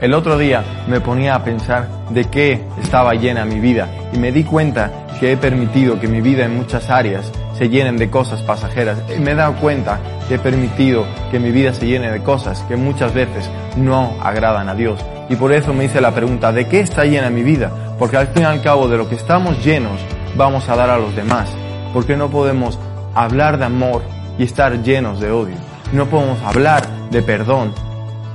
El otro día me ponía a pensar de qué estaba llena mi vida y me di cuenta que he permitido que mi vida en muchas áreas se llenen de cosas pasajeras. Y me he dado cuenta que he permitido que mi vida se llene de cosas que muchas veces no agradan a Dios. Y por eso me hice la pregunta, ¿de qué está llena mi vida? Porque al fin y al cabo de lo que estamos llenos vamos a dar a los demás. Porque no podemos hablar de amor y estar llenos de odio. No podemos hablar de perdón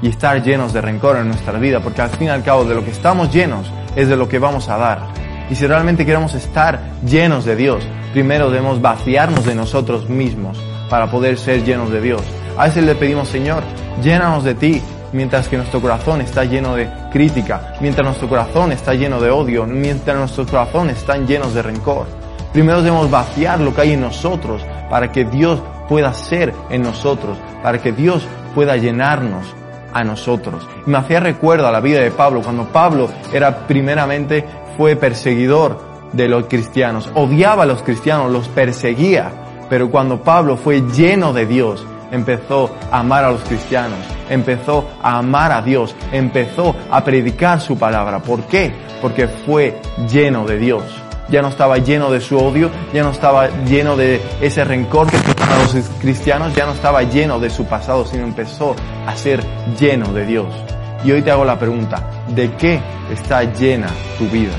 y estar llenos de rencor en nuestra vida, porque al fin y al cabo de lo que estamos llenos es de lo que vamos a dar. Y si realmente queremos estar llenos de Dios, primero debemos vaciarnos de nosotros mismos para poder ser llenos de Dios. A veces le pedimos, Señor, llénanos de ti, mientras que nuestro corazón está lleno de crítica, mientras nuestro corazón está lleno de odio, mientras nuestros corazones están llenos de rencor. Primero debemos vaciar lo que hay en nosotros para que Dios pueda ser en nosotros, para que Dios pueda llenarnos a nosotros. Me hacía recuerdo a la vida de Pablo, cuando Pablo era primeramente, fue perseguidor de los cristianos, odiaba a los cristianos, los perseguía, pero cuando Pablo fue lleno de Dios, empezó a amar a los cristianos, empezó a amar a Dios, empezó a predicar su palabra. ¿Por qué? Porque fue lleno de Dios ya no estaba lleno de su odio, ya no estaba lleno de ese rencor que tenían los cristianos, ya no estaba lleno de su pasado, sino empezó a ser lleno de Dios. Y hoy te hago la pregunta, ¿de qué está llena tu vida?